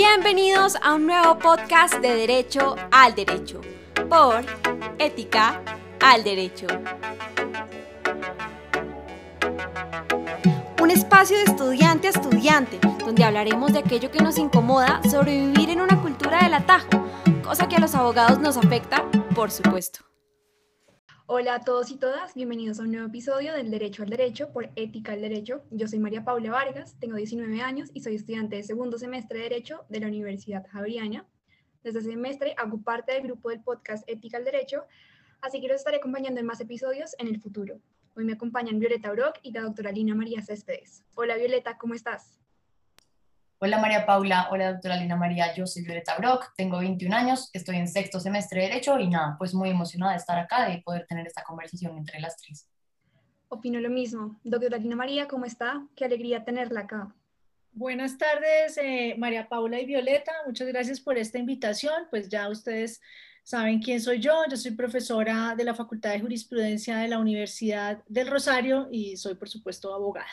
Bienvenidos a un nuevo podcast de Derecho al Derecho por Ética al Derecho. Un espacio de estudiante a estudiante, donde hablaremos de aquello que nos incomoda sobrevivir en una cultura del atajo, cosa que a los abogados nos afecta, por supuesto. Hola a todos y todas, bienvenidos a un nuevo episodio del Derecho al Derecho por Ética al Derecho. Yo soy María Paula Vargas, tengo 19 años y soy estudiante de segundo semestre de Derecho de la Universidad Javeriana. Desde ese semestre hago parte del grupo del podcast Ética al Derecho, así que los estaré acompañando en más episodios en el futuro. Hoy me acompañan Violeta Brock y la doctora Lina María Céspedes. Hola Violeta, ¿cómo estás? Hola María Paula, hola doctora Lina María, yo soy Violeta Brock, tengo 21 años, estoy en sexto semestre de Derecho y nada, pues muy emocionada de estar acá, de poder tener esta conversación entre las tres. Opino lo mismo. Doctora Lina María, ¿cómo está? Qué alegría tenerla acá. Buenas tardes, eh, María Paula y Violeta. Muchas gracias por esta invitación. Pues ya ustedes saben quién soy yo. Yo soy profesora de la Facultad de Jurisprudencia de la Universidad del Rosario y soy, por supuesto, abogada.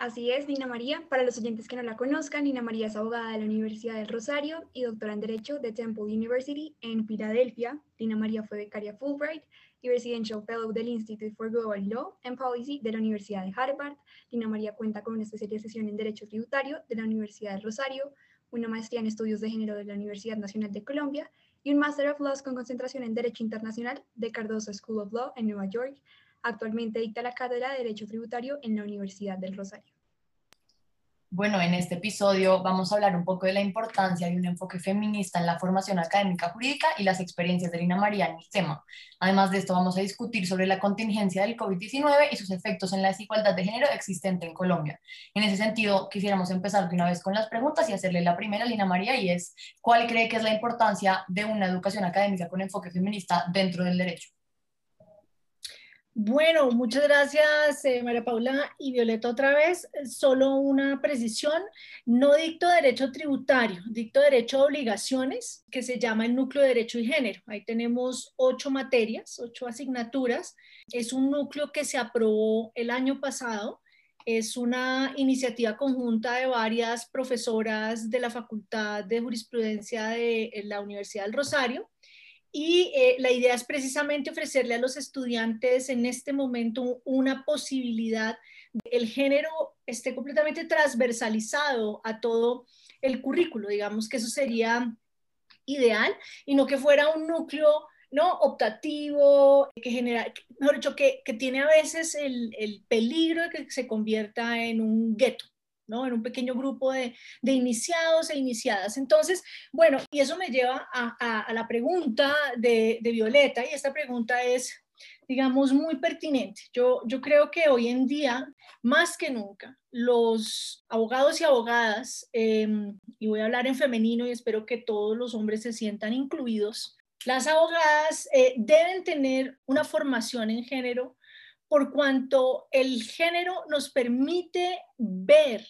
Así es, Nina María. Para los oyentes que no la conozcan, Nina María es abogada de la Universidad del Rosario y doctora en Derecho de Temple University en Filadelfia. Nina María fue becaria Fulbright y Residential Fellow del Institute for Global Law and Policy de la Universidad de Harvard. Nina María cuenta con una especialización en Derecho Tributario de la Universidad del Rosario, una maestría en Estudios de Género de la Universidad Nacional de Colombia y un Master of Laws con concentración en Derecho Internacional de Cardozo School of Law en Nueva York Actualmente dicta la cátedra de Derecho Tributario en la Universidad del Rosario. Bueno, en este episodio vamos a hablar un poco de la importancia de un enfoque feminista en la formación académica jurídica y las experiencias de Lina María en el tema. Además de esto, vamos a discutir sobre la contingencia del COVID-19 y sus efectos en la desigualdad de género existente en Colombia. En ese sentido, quisiéramos empezar de una vez con las preguntas y hacerle la primera a Lina María y es, ¿cuál cree que es la importancia de una educación académica con enfoque feminista dentro del derecho? Bueno, muchas gracias eh, María Paula y Violeta otra vez. Solo una precisión, no dicto derecho tributario, dicto derecho de obligaciones, que se llama el núcleo de derecho y género. Ahí tenemos ocho materias, ocho asignaturas. Es un núcleo que se aprobó el año pasado. Es una iniciativa conjunta de varias profesoras de la Facultad de Jurisprudencia de la Universidad del Rosario y eh, la idea es precisamente ofrecerle a los estudiantes en este momento una posibilidad el género esté completamente transversalizado a todo el currículo, digamos que eso sería ideal y no que fuera un núcleo no optativo, que genera, mejor dicho, que, que tiene a veces el, el peligro de que se convierta en un gueto, en un pequeño grupo de, iniciados e iniciadas. Entonces, bueno, y eso me lleva a, la pregunta de, Violeta, y esta pregunta es, digamos, muy pertinente. Yo, yo creo que hoy en día, más que nunca, los abogados y abogadas, em, y voy a hablar en femenino y espero que todos los hombres se sientan incluidos, las abogadas eh, deben tener una formación en género por cuanto el género nos permite ver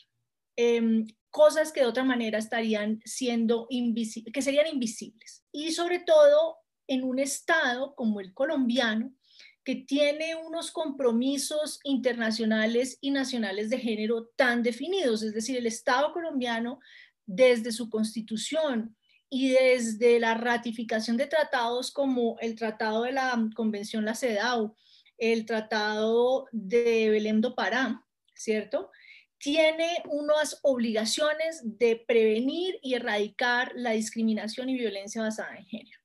Em, cosas que de otra manera estarían siendo invisibles, que serían invisibles. Y sobre todo en un estado como el colombiano, que tiene unos compromisos internacionales y nacionales de género tan definidos, es decir, el Estado colombiano desde su constitución y desde la ratificación de tratados como el Tratado de la Convención La CEDAW, el Tratado de Belém do Pará, ¿cierto? Tiene unas obligaciones de prevenir y erradicar la discriminación y violencia basada en género.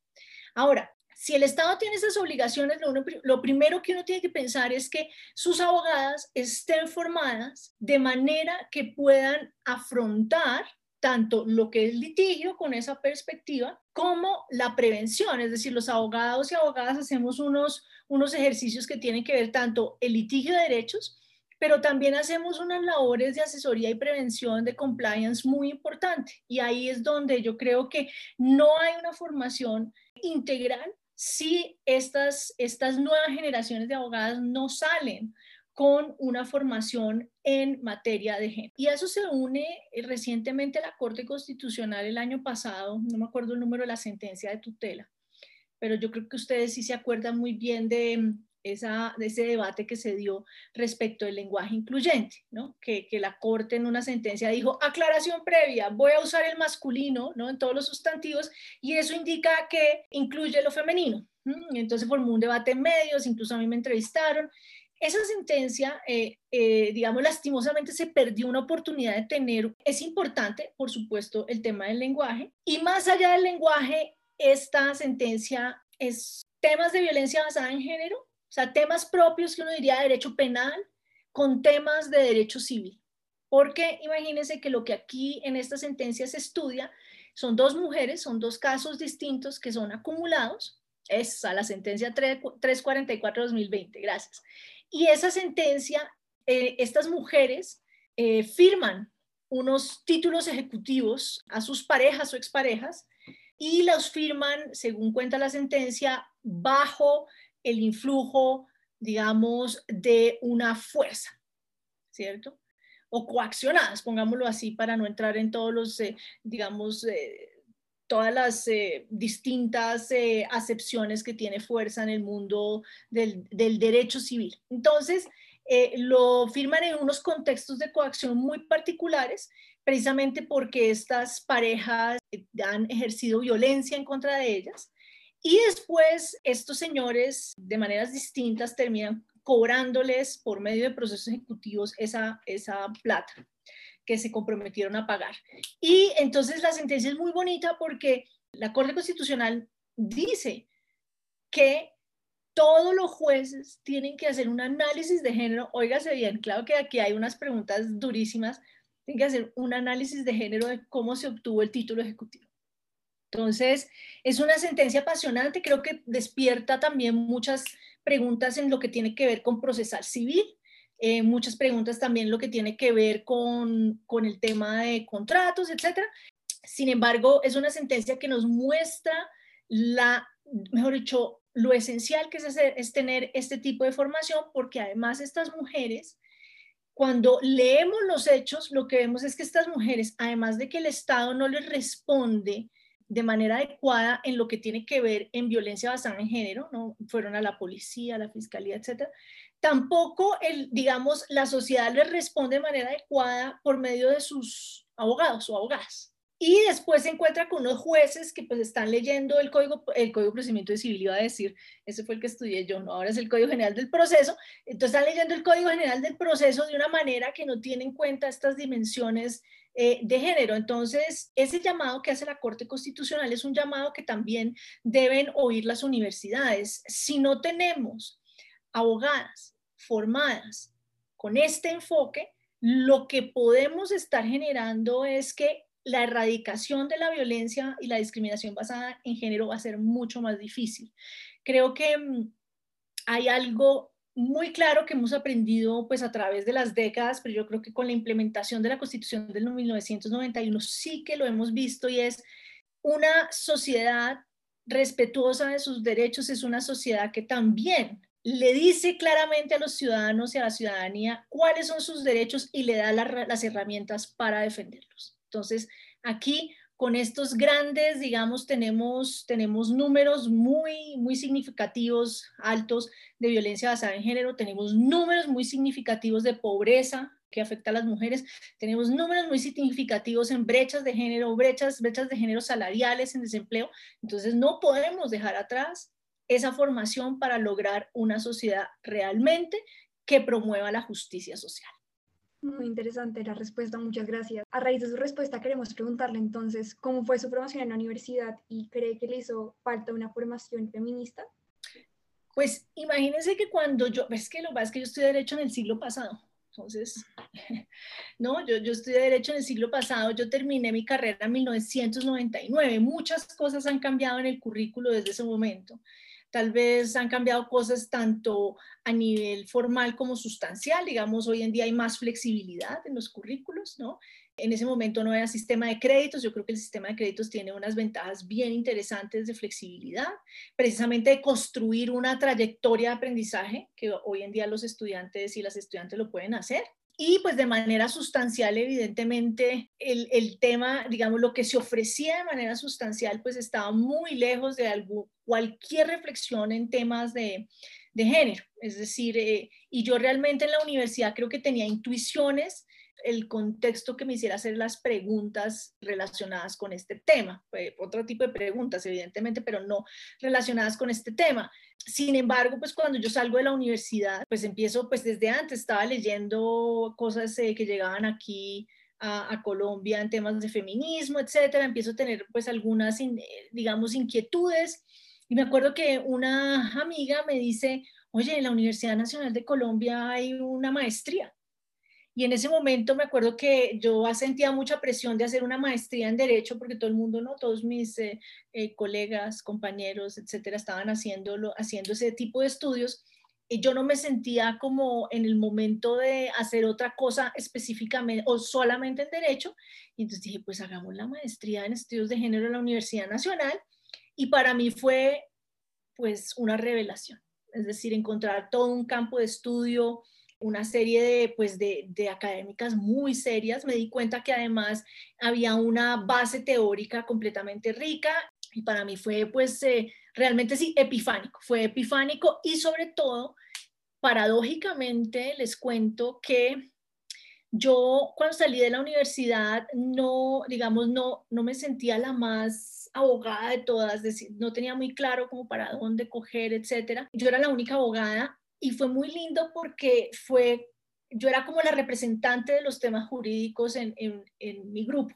Ahora, si el Estado tiene esas obligaciones, lo, primero que uno tiene que pensar es que sus abogadas estén formadas de manera que puedan afrontar tanto lo que es litigio con esa perspectiva como la prevención, es decir, los abogados y abogadas hacemos unos, unos ejercicios que tienen que ver tanto el litigio de derechos, pero también hacemos unas labores de asesoría y prevención de compliance muy importante. Y ahí es donde yo creo que no hay una formación integral si estas, estas nuevas generaciones de abogadas no salen con una formación en materia de género. Y a eso se une eh, recientemente la Corte Constitucional el año pasado, no me acuerdo el número de la sentencia de tutela, pero yo creo que ustedes sí se acuerdan muy bien de esa, ese debate que se dio respecto del lenguaje incluyente, ¿no? que, que, la Corte en una sentencia dijo, aclaración previa, voy a usar el masculino ¿no? en todos los sustantivos y eso indica que incluye lo femenino. Entonces formó un debate en medios, incluso a mí me entrevistaron. Esa sentencia, eh, eh, digamos, lastimosamente se perdió una oportunidad de tener, es importante, por supuesto, el tema del lenguaje. Y más allá del lenguaje, esta sentencia es temas de violencia basada en género, sea, temas propios que uno diría de derecho penal con temas de derecho civil. Porque imagínense que lo que aquí en esta sentencia se estudia son dos mujeres, son dos casos distintos que son acumulados. Es la sentencia 344-2020, gracias. Y esa sentencia, eh, estas mujeres eh, firman unos títulos ejecutivos a sus parejas o exparejas y los firman, según cuenta la sentencia, bajo el influjo, digamos, de una fuerza, ¿cierto? O coaccionadas, pongámoslo así, para no entrar en todos los, eh, digamos, eh, todas las eh, distintas acepciones que tiene fuerza en el mundo del, del derecho civil. Entonces, lo firman en unos contextos de coacción muy particulares, precisamente porque estas parejas han ejercido violencia en contra de ellas y después estos señores de maneras distintas terminan cobrándoles por medio de procesos ejecutivos esa, esa plata que se comprometieron a pagar. Y entonces la sentencia es muy bonita porque la Corte Constitucional dice que todos los jueces tienen que hacer un análisis de género. Óigase bien, claro que aquí hay unas preguntas durísimas. Tienen que hacer un análisis de género de cómo se obtuvo el título ejecutivo. Entonces, es una sentencia apasionante, creo que despierta también muchas preguntas en lo que tiene que ver con procesal civil, eh, muchas preguntas también lo que tiene que ver con, con el tema de contratos, etc. Sin embargo, es una sentencia que nos muestra la, mejor dicho, lo esencial que es, hacer, es tener este tipo de formación, porque además estas mujeres, cuando leemos los hechos, lo que vemos es que estas mujeres, además de que el Estado no les responde de manera adecuada en lo que tiene que ver en violencia basada en género, ¿no? Fueron a la policía, a la fiscalía, etcétera. Tampoco, el, digamos, la sociedad les responde de manera adecuada por medio de sus abogados o abogadas. Y después se encuentra con unos jueces que pues están leyendo el código, el código de procedimiento de civil, iba a decir, ese fue el que estudié yo, no, ahora es el código general del proceso, entonces están leyendo el código general del proceso de una manera que no tiene en cuenta estas dimensiones eh, de género. Entonces, ese llamado que hace la Corte Constitucional es un llamado que también deben oír las universidades. Si no tenemos abogadas formadas con este enfoque, lo que podemos estar generando es que la erradicación de la violencia y la discriminación basada en género va a ser mucho más difícil. Creo que mm, hay algo muy claro que hemos aprendido pues a través de las décadas, pero yo creo que con la implementación de la Constitución del 1991 sí que lo hemos visto y es una sociedad respetuosa de sus derechos, es una sociedad que también le dice claramente a los ciudadanos y a la ciudadanía cuáles son sus derechos y le da las herramientas para defenderlos. Entonces, aquí con estos grandes, digamos, tenemos, tenemos números muy, muy significativos, altos de violencia basada en género, tenemos números muy significativos de pobreza que afecta a las mujeres, tenemos números muy significativos en brechas de género, brechas, brechas de género salariales en desempleo, entonces no podemos dejar atrás esa formación para lograr una sociedad realmente que promueva la justicia social. Muy interesante la respuesta, muchas gracias. A raíz de su respuesta queremos preguntarle entonces cómo fue su formación en la universidad y cree que le hizo falta una formación feminista. Pues imagínense que cuando yo, es que lo es que yo estudié Derecho en el siglo pasado, entonces, no, yo, yo estudié Derecho en el siglo pasado, yo terminé mi carrera en 1999, muchas cosas han cambiado en el currículo desde ese momento. Tal vez han cambiado cosas tanto a nivel formal como sustancial. Digamos, hoy en día hay más flexibilidad en los currículos, ¿no? En ese momento no era sistema de créditos. Yo creo que el sistema de créditos tiene unas ventajas bien interesantes de flexibilidad, precisamente de construir una trayectoria de aprendizaje que hoy en día los estudiantes y las estudiantes lo pueden hacer. Y pues de manera sustancial, evidentemente, el, el, tema, digamos, lo que se ofrecía de manera sustancial, pues estaba muy lejos de algo, cualquier reflexión en temas de, de género. Es decir, eh, y yo realmente en la universidad creo que tenía intuiciones, el contexto que me hiciera hacer las preguntas relacionadas con este tema. otro tipo de preguntas, evidentemente, pero no relacionadas con este tema. Sin embargo, pues cuando yo salgo de la universidad, pues empiezo, pues desde antes estaba leyendo cosas eh, que llegaban aquí a, Colombia en temas de feminismo, etcétera. Empiezo a tener pues algunas, digamos, inquietudes. Y me acuerdo que una amiga me dice, oye, en la Universidad Nacional de Colombia hay una maestría. Y en ese momento me acuerdo que yo sentía mucha presión de hacer una maestría en Derecho, porque todo el mundo, ¿no? Todos mis eh, eh, colegas, compañeros, etcétera, estaban haciéndolo, haciendo ese tipo de estudios y yo no me sentía como en el momento de hacer otra cosa específicamente o solamente en derecho. Y entonces dije, pues hagamos la maestría en estudios de género en la Universidad Nacional. Y para mí fue pues una revelación. Es decir, encontrar todo un campo de estudio, una serie de, pues de, de, académicas muy serias. Me di cuenta que además había una base teórica completamente rica y para mí fue pues eh, realmente sí, epifánico, fue epifánico y sobre todo, paradójicamente les cuento que yo cuando salí de la universidad no, digamos, no, no me sentía la más abogada de todas, decir, no tenía muy claro como para dónde coger, etcétera. Yo era la única abogada y fue muy lindo porque fue, yo era como la representante de los temas jurídicos en, en, mi grupo.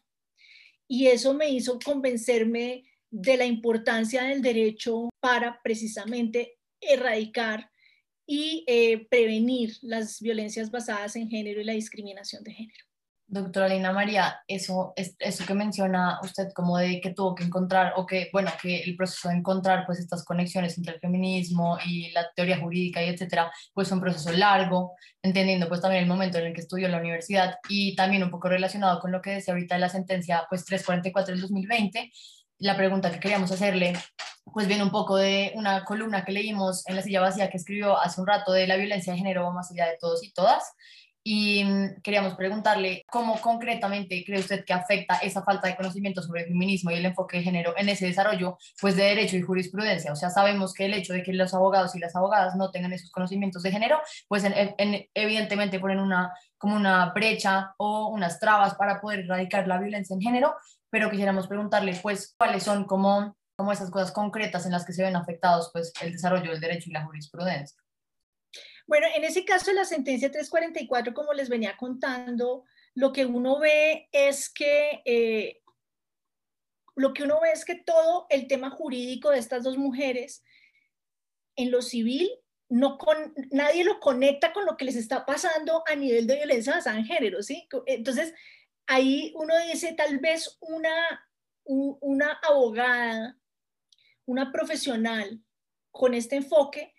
Y eso me hizo convencerme de la importancia del derecho para precisamente erradicar y eh, prevenir las violencias basadas en género y la discriminación de género. Doctora Lina María, eso, eso que menciona usted como de que tuvo que encontrar, o que, bueno, que el proceso de encontrar pues estas conexiones entre el feminismo y la teoría jurídica y etcétera, pues fue un proceso largo, entendiendo pues también el momento en el que estudió en la universidad y también un poco relacionado con lo que decía ahorita de la sentencia pues 344 del 2020, la pregunta que queríamos hacerle, pues viene un poco de una columna que leímos en la silla vacía que escribió hace un rato de la violencia de género más allá de todos y todas. Y mm, queríamos preguntarle cómo concretamente cree usted que afecta esa falta de conocimiento sobre el feminismo y el enfoque de género en ese desarrollo pues de derecho y jurisprudencia. O sea, sabemos que el hecho de que los abogados y las abogadas no tengan esos conocimientos de género, pues evidentemente ponen una como una brecha o unas trabas para poder erradicar la violencia en género, pero quisiéramos preguntarle, pues, cuáles son como, como esas cosas concretas en las que se ven afectados, pues, el desarrollo del derecho y la jurisprudencia. Bueno, en ese caso, la sentencia 344, como les venía contando, lo que uno ve es que eh, lo que uno ve es que todo el tema jurídico de estas dos mujeres en lo civil no con, nadie lo conecta con lo que les está pasando a nivel de violencia basada en género, ¿sí? Entonces, ahí uno dice tal vez una, una abogada, una profesional con este enfoque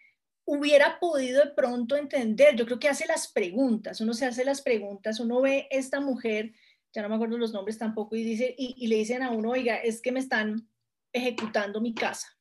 hubiera podido de pronto entender, yo creo que hace las preguntas, uno se hace las preguntas, uno ve esta mujer, ya no me acuerdo los nombres tampoco, y, dice, y, le dicen a uno, oiga, es que me están ejecutando mi casa.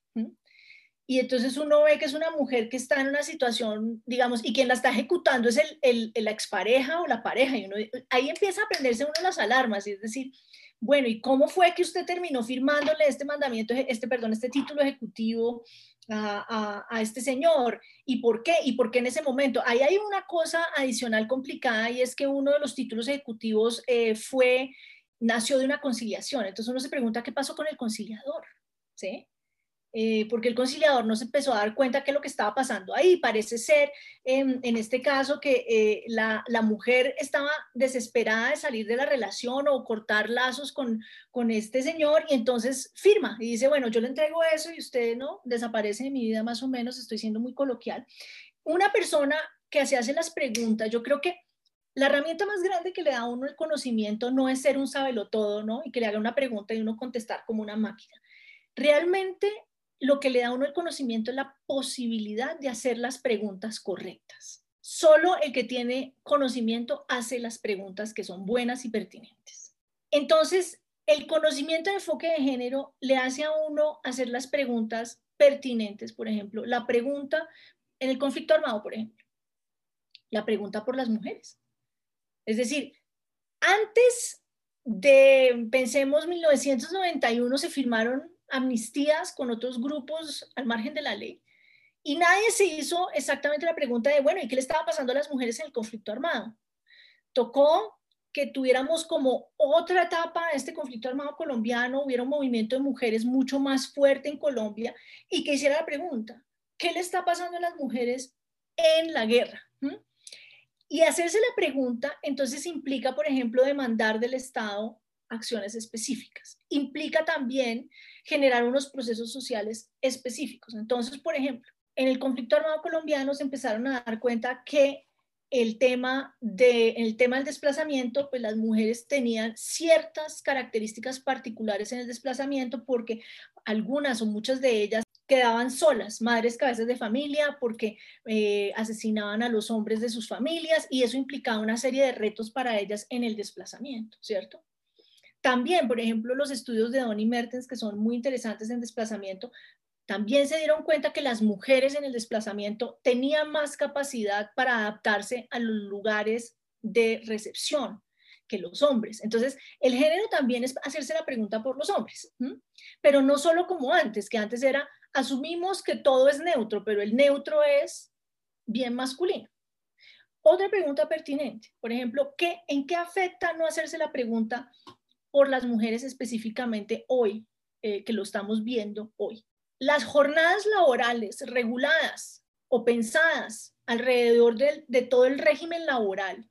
Y entonces uno ve que es una mujer que está en una situación, digamos, y quien la está ejecutando es el, el, la expareja o la pareja. Y uno, ahí empieza a prenderse uno las alarmas, y es decir, bueno, ¿y cómo fue que usted terminó firmándole este mandamiento, este, perdón, este título ejecutivo a, este señor? ¿Y por qué? ¿Y por qué en ese momento? Ahí hay una cosa adicional complicada y es que uno de los títulos ejecutivos eh, fue, nació de una conciliación. Entonces uno se pregunta qué pasó con el conciliador, ¿sí? Eh, porque el conciliador no se empezó a dar cuenta que lo que estaba pasando ahí. Parece ser, en, este caso, que eh, la, mujer estaba desesperada de salir de la relación o cortar lazos con, con este señor y entonces firma y dice, bueno, yo le entrego eso y usted no desaparece de mi vida más o menos, estoy siendo muy coloquial. Una persona que se hace las preguntas, yo creo que la herramienta más grande que le da a uno el conocimiento no es ser un todo ¿no? Y que le haga una pregunta y uno contestar como una máquina. Realmente lo que le da a uno el conocimiento es la posibilidad de hacer las preguntas correctas. Solo el que tiene conocimiento hace las preguntas que son buenas y pertinentes. Entonces, el conocimiento de enfoque de género le hace a uno hacer las preguntas pertinentes, por ejemplo, la pregunta en el conflicto armado, por ejemplo, la pregunta por las mujeres. Es decir, antes de, pensemos, 1991 se firmaron amnistías con otros grupos al margen de la ley. Y nadie se hizo exactamente la pregunta de, bueno, ¿y qué le estaba pasando a las mujeres en el conflicto armado? Tocó que tuviéramos como otra etapa de este conflicto armado colombiano, hubiera un movimiento de mujeres mucho más fuerte en Colombia y que hiciera la pregunta, ¿qué le está pasando a las mujeres en la guerra? ¿Mm? Y hacerse la pregunta, entonces implica, por ejemplo, demandar del Estado acciones específicas. Implica también generar unos procesos sociales específicos. Entonces, por ejemplo, en el conflicto armado colombiano se empezaron a dar cuenta que el tema, de, el tema del desplazamiento, pues las mujeres tenían ciertas características particulares en el desplazamiento porque algunas o muchas de ellas quedaban solas, madres cabezas de familia, porque eh, asesinaban a los hombres de sus familias y eso implicaba una serie de retos para ellas en el desplazamiento, ¿cierto? También, por ejemplo, los estudios de Donny Mertens, que son muy interesantes en desplazamiento, también se dieron cuenta que las mujeres en el desplazamiento tenían más capacidad para adaptarse a los lugares de recepción que los hombres. Entonces, el género también es hacerse la pregunta por los hombres, pero no solo como antes, que antes era, asumimos que todo es neutro, pero el neutro es bien masculino. Otra pregunta pertinente, por ejemplo, ¿qué, ¿en qué afecta no hacerse la pregunta por las mujeres específicamente hoy, eh, que lo estamos viendo hoy? Las jornadas laborales reguladas o pensadas alrededor de, todo el régimen laboral,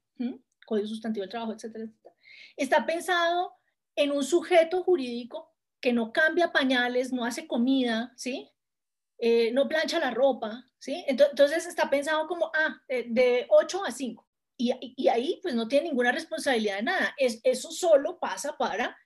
Código Sustantivo del Trabajo, etcétera, etcétera, está pensado en un sujeto jurídico que no cambia pañales, no hace comida, ¿sí? Eh, no plancha la ropa, ¿sí? Entonces está pensado como, ah, de, 8 a 5. Y, y, ahí pues no tiene ninguna responsabilidad de nada. Es, eso solo pasa para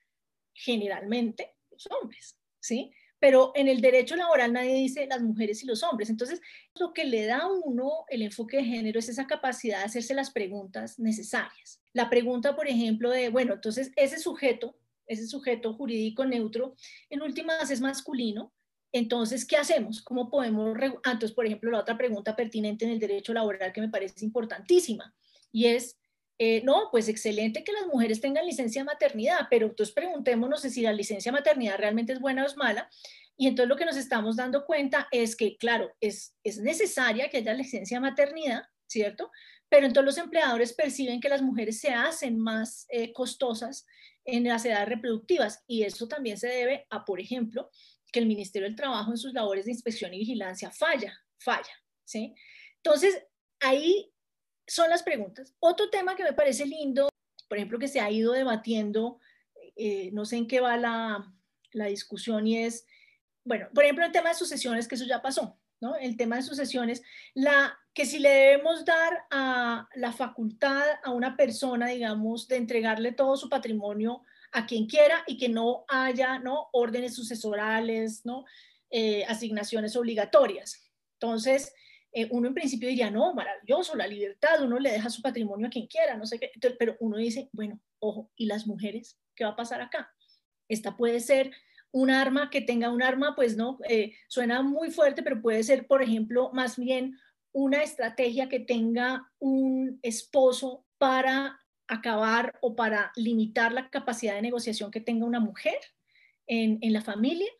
generalmente los hombres, ¿sí? pero en el derecho laboral nadie dice las mujeres y los hombres. Entonces, lo que le da a uno el enfoque de género es esa capacidad de hacerse las preguntas necesarias. La pregunta, por ejemplo, de, bueno, entonces ese sujeto, ese sujeto jurídico neutro, en últimas es masculino, entonces, ¿qué hacemos? ¿Cómo podemos? Ah, entonces, por ejemplo, la otra pregunta pertinente en el derecho laboral que me parece importantísima y es, eh, no, pues excelente que las mujeres tengan licencia maternidad, pero entonces preguntémonos si la licencia maternidad realmente es buena o es mala. Y entonces lo que nos estamos dando cuenta es que, claro, es, es necesaria que haya licencia maternidad, ¿cierto? Pero entonces los empleadores perciben que las mujeres se hacen más eh, costosas en las edades reproductivas y eso también se debe a, por ejemplo, que el Ministerio del Trabajo en sus labores de inspección y vigilancia falla, falla, ¿sí? Entonces, ahí son las preguntas. Otro tema que me parece lindo, por ejemplo, que se ha ido debatiendo, eh, no sé en qué va la, la, discusión y es, bueno, por ejemplo, el tema de sucesiones, que eso ya pasó, ¿no? El tema de sucesiones, la, que si le debemos dar a la facultad a una persona, digamos, de entregarle todo su patrimonio a quien quiera y que no haya, ¿no? Órdenes sucesorales, ¿no? Eh, asignaciones obligatorias. Entonces, eh, uno en principio diría, no, maravilloso, la libertad, uno le deja su patrimonio a quien quiera, no sé qué, pero uno dice, bueno, ojo, ¿y las mujeres? ¿Qué va a pasar acá? Esta puede ser un arma que tenga un arma, pues no, eh, suena muy fuerte, pero puede ser, por ejemplo, más bien una estrategia que tenga un esposo para acabar o para limitar la capacidad de negociación que tenga una mujer en, en la familia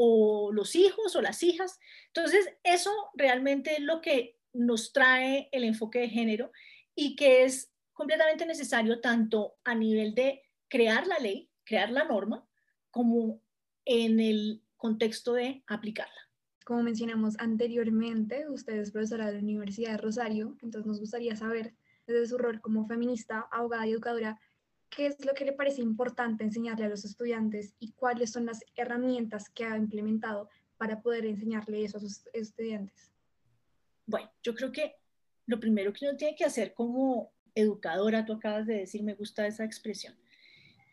o los hijos o las hijas. Entonces, eso realmente es lo que nos trae el enfoque de género y que es completamente necesario tanto a nivel de crear la ley, crear la norma, como en el contexto de aplicarla. Como mencionamos anteriormente, usted es profesora de la Universidad de Rosario, entonces nos gustaría saber desde su rol como feminista, abogada y educadora, ¿qué es lo que le parece importante enseñarle a los estudiantes y cuáles son las herramientas que ha implementado para poder enseñarle eso a sus estudiantes? Bueno, yo creo que lo primero que uno tiene que hacer como educadora, tú acabas de decir, me gusta esa expresión,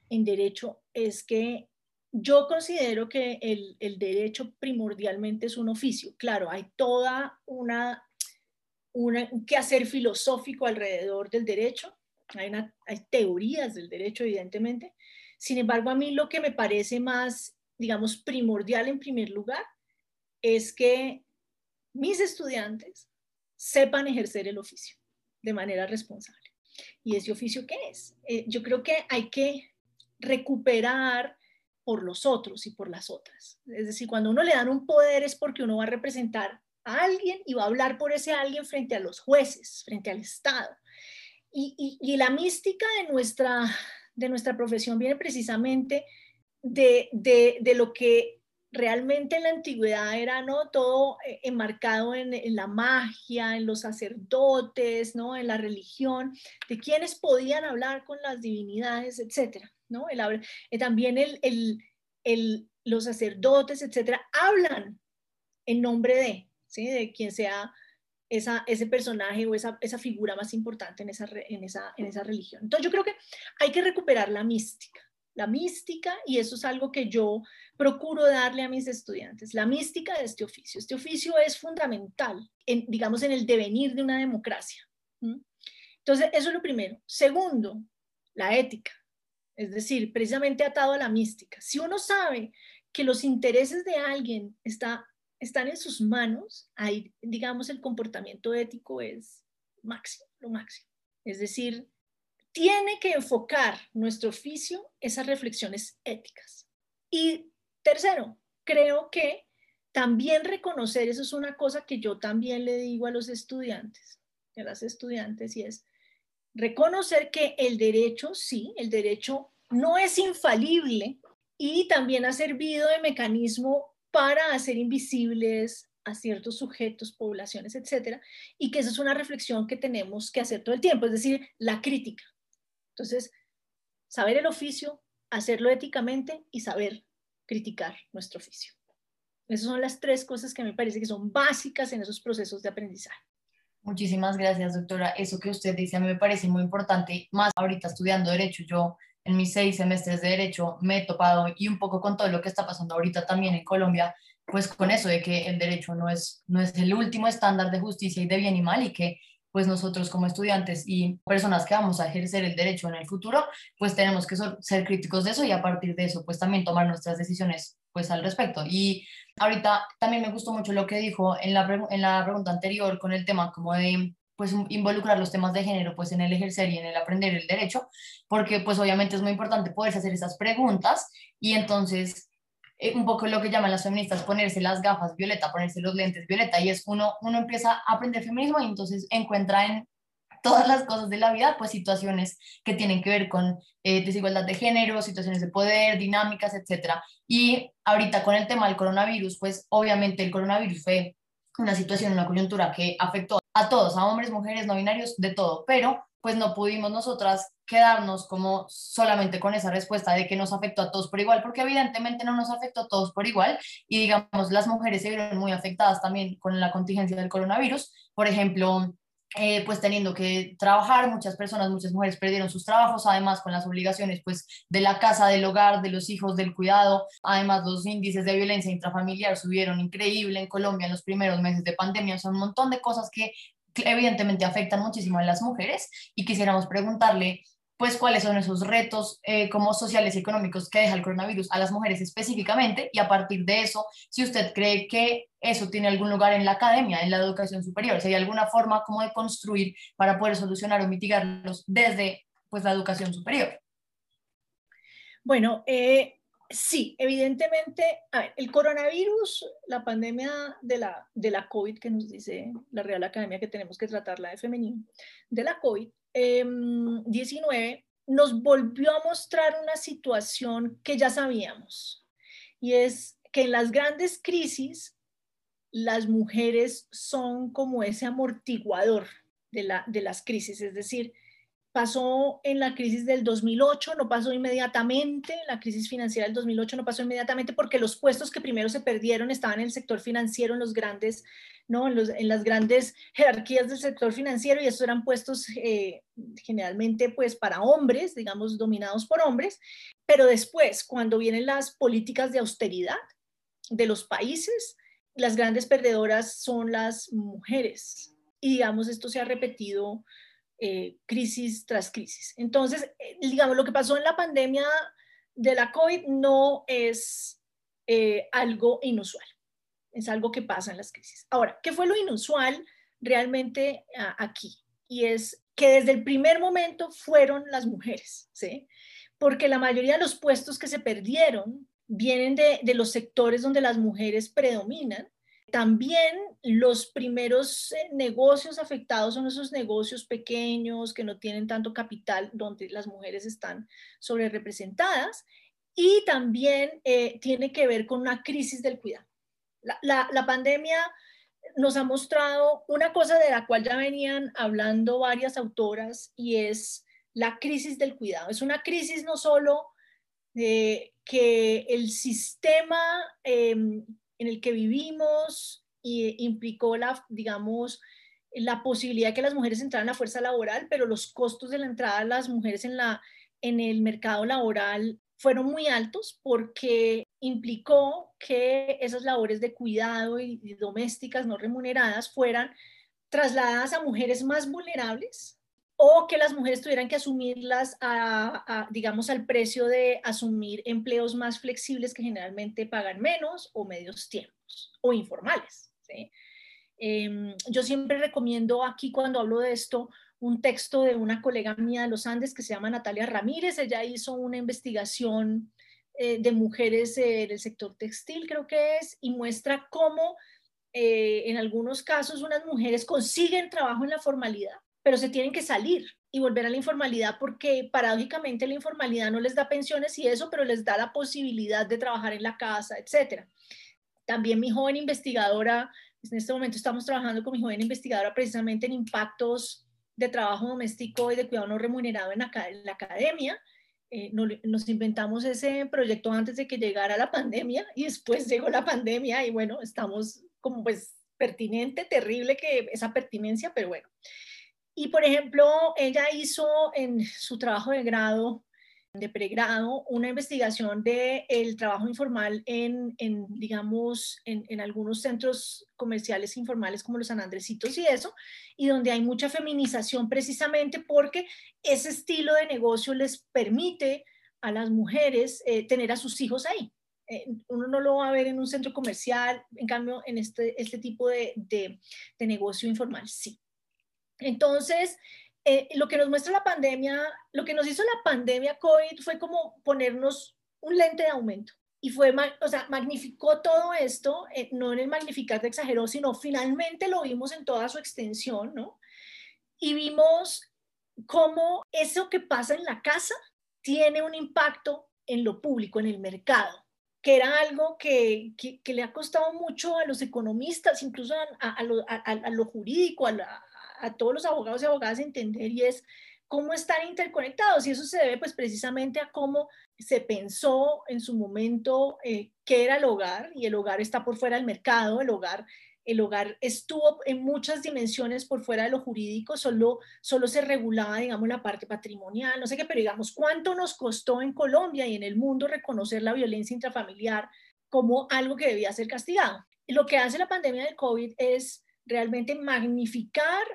en derecho, es que yo considero que el, el derecho primordialmente es un oficio. Claro, hay toda una, una, un quehacer filosófico alrededor del derecho, hay, teorías del derecho, evidentemente. Sin embargo, a mí lo que me parece más, digamos, primordial en primer lugar es que mis estudiantes sepan ejercer el oficio de manera responsable. ¿Y ese oficio qué es? Eh, yo creo que hay que recuperar por los otros y por las otras. Es decir, cuando uno le dan un poder es porque uno va a representar a alguien y va a hablar por ese alguien frente a los jueces, frente al Estado. Y, la mística de nuestra, de nuestra profesión viene precisamente de, de, lo que realmente en la antigüedad era ¿no? todo eh, enmarcado en, la magia, en los sacerdotes, ¿no? en la religión, de quienes podían hablar con las divinidades, etc. ¿no? El, eh, también el, el, el, los sacerdotes, etcétera, hablan en nombre de, ¿sí? de quien sea esa, ese personaje o esa, figura más importante en esa, religión. Entonces yo creo que hay que recuperar la mística, la mística, y eso es algo que yo procuro darle a mis estudiantes, la mística de este oficio. Este oficio es fundamental, en, digamos, en el devenir de una democracia. Entonces, eso es lo primero. Segundo, la ética, es decir, precisamente atado a la mística. Si uno sabe que los intereses de alguien está están en sus manos, ahí, digamos, el comportamiento ético es máximo, lo máximo. Es decir, tiene que enfocar nuestro oficio esas reflexiones éticas. Y tercero, creo que también reconocer, eso es una cosa que yo también le digo a los estudiantes, a las estudiantes, y es reconocer que el derecho, sí, el derecho no es infalible y también ha servido de mecanismo para hacer invisibles a ciertos sujetos, poblaciones, etcétera, y que esa es una reflexión que tenemos que hacer todo el tiempo, es decir, la crítica. Entonces, saber el oficio, hacerlo éticamente y saber criticar nuestro oficio. Esas son las tres cosas que me parece que son básicas en esos procesos de aprendizaje. Muchísimas gracias, doctora. Eso que usted dice a mí me parece muy importante, más ahorita estudiando derecho. Yo en mis seis semestres de derecho me he topado y un poco con todo lo que está pasando ahorita también en Colombia, pues con eso de que el derecho no es, no es el último estándar de justicia y de bien y mal y que pues nosotros como estudiantes y personas que vamos a ejercer el derecho en el futuro, pues tenemos que ser críticos de eso y a partir de eso pues también tomar nuestras decisiones pues al respecto. Y ahorita también me gustó mucho lo que dijo en la, en la pregunta anterior con el tema como de pues involucrar los temas de género pues en el ejercer y en el aprender el derecho, porque pues obviamente es muy importante poderse hacer esas preguntas y entonces eh, un poco lo que llaman las feministas ponerse las gafas violeta, ponerse los lentes violeta y es uno, uno empieza a aprender feminismo y entonces encuentra en todas las cosas de la vida, pues situaciones que tienen que ver con eh, desigualdad de género, situaciones de poder, dinámicas, etcétera. Y ahorita con el tema del coronavirus, pues obviamente el coronavirus fue una situación, una coyuntura que afectó a todos, a hombres, mujeres, no binarios, de todo, pero pues no pudimos nosotras quedarnos como solamente con esa respuesta de que nos afectó a todos por igual, porque evidentemente no nos afectó a todos por igual y digamos, las mujeres se vieron muy afectadas también con la contingencia del coronavirus. Por ejemplo, eh, pues teniendo que trabajar, muchas personas, muchas mujeres perdieron sus trabajos, además con las obligaciones pues de la casa, del hogar, de los hijos, del cuidado, además los índices de violencia intrafamiliar subieron increíble en Colombia en los primeros meses de pandemia, son un montón de cosas que evidentemente afectan muchísimo a las mujeres y quisiéramos preguntarle pues cuáles son esos retos eh, como sociales y económicos que deja el coronavirus a las mujeres específicamente y a partir de eso, si usted cree que eso tiene algún lugar en la academia, en la educación superior, si hay alguna forma como de construir para poder solucionar o mitigarlos desde pues la educación superior. Bueno, eh, sí, evidentemente, el coronavirus, la pandemia de la, de la COVID que nos dice la Real Academia que tenemos que tratarla de femenino, de la COVID, 19 em, nos volvió a mostrar una situación que ya sabíamos, y es que en las grandes crisis las mujeres son como ese amortiguador de, la, de las crisis, es decir, pasó en la crisis del 2008, no pasó inmediatamente, la crisis financiera del 2008 no pasó inmediatamente porque los puestos que primero se perdieron estaban en el sector financiero, en los grandes, ¿no? en, las grandes jerarquías del sector financiero y estos eran puestos eh, generalmente pues para hombres, digamos, dominados por hombres, pero después, cuando vienen las políticas de austeridad de los países, las grandes perdedoras son las mujeres. Y digamos, esto se ha repetido eh, crisis tras crisis. Entonces, eh, digamos, lo que pasó en la pandemia de la COVID no es eh, algo inusual, es algo que pasa en las crisis. Ahora, ¿qué fue lo inusual realmente aquí? Y es que desde el primer momento fueron las mujeres, ¿sí? Porque la mayoría de los puestos que se perdieron vienen de los sectores donde las mujeres predominan También los primeros eh, negocios afectados son esos negocios pequeños que no tienen tanto capital, donde las mujeres están sobre representadas. Y también eh, tiene que ver con una crisis del cuidado. La, pandemia nos ha mostrado una cosa de la cual ya venían hablando varias autoras y es la crisis del cuidado. Es una crisis no solo de que el sistema em, en el que vivimos implicó la, digamos, la posibilidad de que las mujeres entraran a la fuerza laboral, pero los costos de la entrada de las mujeres en, la, en el mercado laboral fueron muy altos porque implicó que esas labores de cuidado y, domésticas no remuneradas fueran trasladadas a mujeres más vulnerables o que las mujeres tuvieran que asumirlas a, digamos, al precio de asumir empleos más flexibles que generalmente pagan menos o medios tiempos o informales. Em, yo siempre recomiendo aquí cuando hablo de esto un texto de una colega mía de los Andes que se llama Natalia Ramírez. Ella hizo una investigación eh, de mujeres eh, del sector textil, creo que es, y muestra cómo eh, en algunos casos unas mujeres consiguen trabajo en la formalidad, pero se tienen que salir y volver a la informalidad porque paradójicamente la informalidad no les da pensiones y eso, pero les da la posibilidad de trabajar en la casa, etc. También mi joven investigadora, en este momento estamos trabajando con mi joven investigadora precisamente en impactos de trabajo doméstico y de cuidado no remunerado en, la academia. Eh, nos inventamos ese proyecto antes de que llegara la pandemia y después llegó la pandemia y bueno, estamos como pues pertinente, terrible que esa pertinencia, pero bueno. Y por ejemplo, ella hizo en su trabajo de grado de pregrado una investigación del el trabajo informal en, digamos, en, en, algunos centros comerciales informales como los San Andresitos y eso, y donde hay mucha feminización precisamente porque ese estilo de negocio les permite a las mujeres eh, tener a sus hijos ahí. Eh, uno no lo va a ver en un centro comercial, en cambio, en este, este tipo de, de, de negocio informal, sí. Entonces, eh, lo que nos muestra la pandemia, lo que nos hizo la pandemia COVID fue como ponernos un lente de aumento. Y fue, o sea, magnificó todo esto, eh, no en el magnificar de exageró, sino finalmente lo vimos en toda su extensión, ¿no? Y vimos cómo eso que pasa en la casa tiene un impacto en lo público, en el mercado, que era algo que, que, le ha costado mucho a los economistas, incluso a, a, a lo, jurídico, a la, a todos los abogados y abogadas entender y es cómo están interconectados y eso se debe pues precisamente a cómo se pensó en su momento eh, qué era el hogar y el hogar está por fuera del mercado, el hogar el hogar estuvo en muchas dimensiones por fuera de lo jurídico, solo, solo se regulaba, digamos, la parte patrimonial, no sé qué, pero digamos, ¿cuánto nos costó en Colombia y en el mundo reconocer la violencia intrafamiliar como algo que debía ser castigado? Lo que hace la pandemia del COVID es realmente magnificar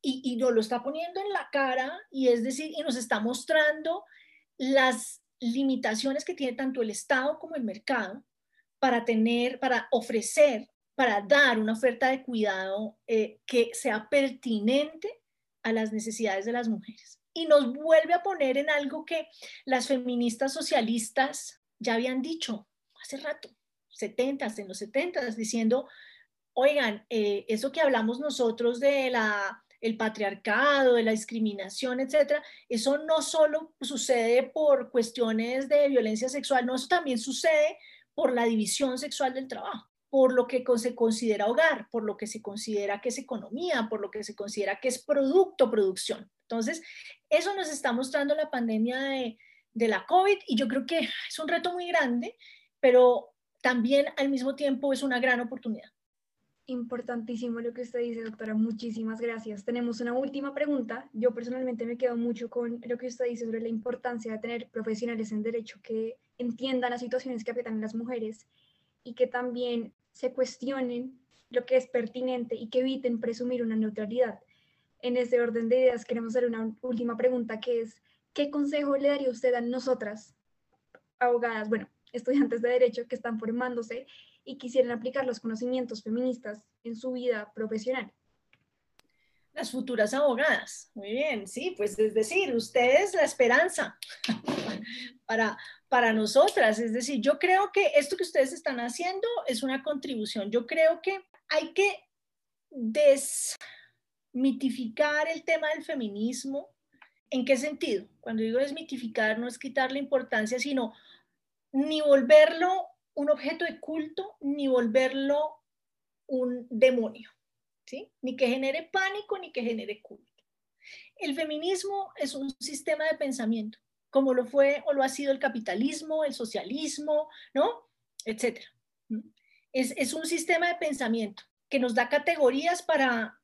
y, nos lo está poniendo en la cara y es decir, y nos está mostrando las limitaciones que tiene tanto el Estado como el mercado para tener, para ofrecer, para dar una oferta de cuidado eh, que sea pertinente a las necesidades de las mujeres. Y nos vuelve a poner en algo que las feministas socialistas ya habían dicho hace rato, 70, en los 70, diciendo, oigan, eh, eso que hablamos nosotros de la el patriarcado, de la discriminación, etcétera, eso no solo sucede por cuestiones de violencia sexual, no, eso también sucede por la división sexual del trabajo, por lo que se considera hogar, por lo que se considera que es economía, por lo que se considera que es producto, producción. Entonces, eso nos está mostrando la pandemia de, de la COVID y yo creo que es un reto muy grande, pero también al mismo tiempo es una gran oportunidad. Importantísimo lo que usted dice, doctora. Muchísimas gracias. Tenemos una última pregunta. Yo personalmente me quedo mucho con lo que usted dice sobre la importancia de tener profesionales en derecho que entiendan las situaciones que afectan a las mujeres y que también se cuestionen lo que es pertinente y que eviten presumir una neutralidad. En este orden de ideas queremos hacer una última pregunta que es, ¿qué consejo le daría usted a nosotras, abogadas, bueno, estudiantes de derecho que están formándose y quisieran aplicar los conocimientos feministas en su vida profesional. Las futuras abogadas. Muy bien, sí, pues es decir, ustedes la esperanza para, para nosotras. Es decir, yo creo que esto que ustedes están haciendo es una contribución. Yo creo que hay que desmitificar el tema del feminismo. ¿En qué sentido? Cuando digo desmitificar, no es quitarle importancia, sino ni volverlo un objeto de culto, ni volverlo un demonio, ¿sí? Ni que genere pánico, ni que genere culto. El feminismo es un sistema de pensamiento, como lo fue o lo ha sido el capitalismo, el socialismo, ¿no? Etcétera. Es, es un sistema de pensamiento que nos da categorías para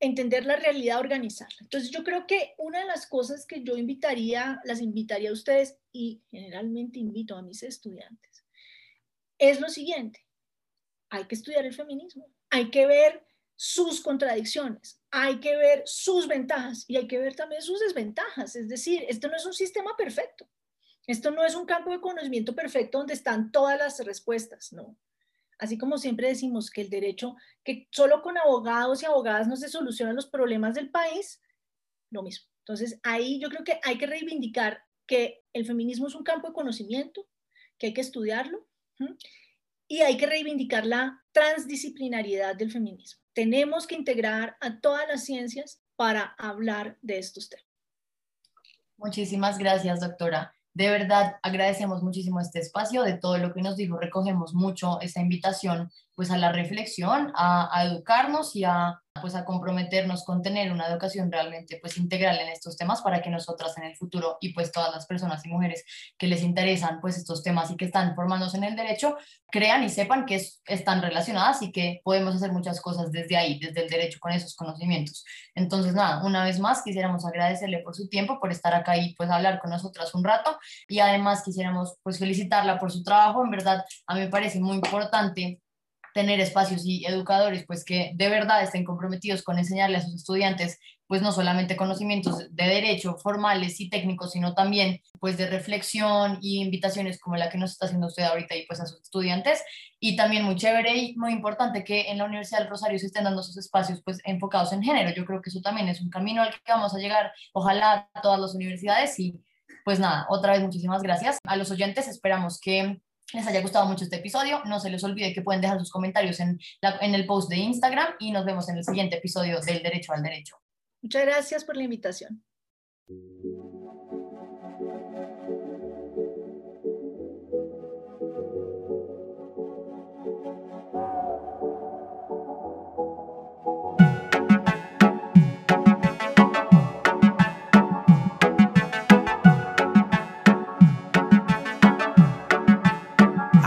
entender la realidad, organizarla. Entonces yo creo que una de las cosas que yo invitaría, las invitaría a ustedes y generalmente invito a mis estudiantes, es lo siguiente, hay que estudiar el feminismo, hay que ver sus contradicciones, hay que ver sus ventajas y hay que ver también sus desventajas. Es decir, esto no es un sistema perfecto, esto no es un campo de conocimiento perfecto donde están todas las respuestas, no. Así como siempre decimos que el derecho, que solo con abogados y abogadas no se solucionan los problemas del país, lo mismo. Entonces, ahí yo creo que hay que reivindicar que el feminismo es un campo de conocimiento, que hay que estudiarlo y hay que reivindicar la transdisciplinariedad del feminismo. Tenemos que integrar a todas las ciencias para hablar de estos temas. Muchísimas gracias, doctora. De verdad, agradecemos muchísimo este espacio. De todo lo que nos dijo, recogemos mucho esta invitación pues a la reflexión, a, a educarnos y a pues a comprometernos con tener una educación realmente pues integral en estos temas para que nosotras en el futuro y pues todas las personas y mujeres que les interesan pues estos temas y que están formándose en el derecho crean y sepan que están relacionadas y que podemos hacer muchas cosas desde ahí, desde el derecho con esos conocimientos. Entonces nada, una vez más quisiéramos agradecerle por su tiempo, por estar acá y pues hablar con nosotras un rato y además quisiéramos pues felicitarla por su trabajo, en verdad a mí me parece muy importante tener espacios y educadores pues que de verdad estén comprometidos con enseñarle a sus estudiantes pues no solamente conocimientos de derecho formales y técnicos, sino también pues de reflexión y invitaciones como la que nos está haciendo usted ahorita y pues a sus estudiantes. Y también muy chévere y muy importante que en la Universidad del Rosario se estén dando esos espacios pues enfocados en género. Yo creo que eso también es un camino al que vamos a llegar, ojalá a todas las universidades y pues nada, otra vez muchísimas gracias. A los oyentes esperamos que les haya gustado mucho este episodio. No se les olvide que pueden dejar sus comentarios en, en el post de Instagram y nos vemos en el siguiente episodio del Derecho al Derecho. Muchas gracias por la invitación.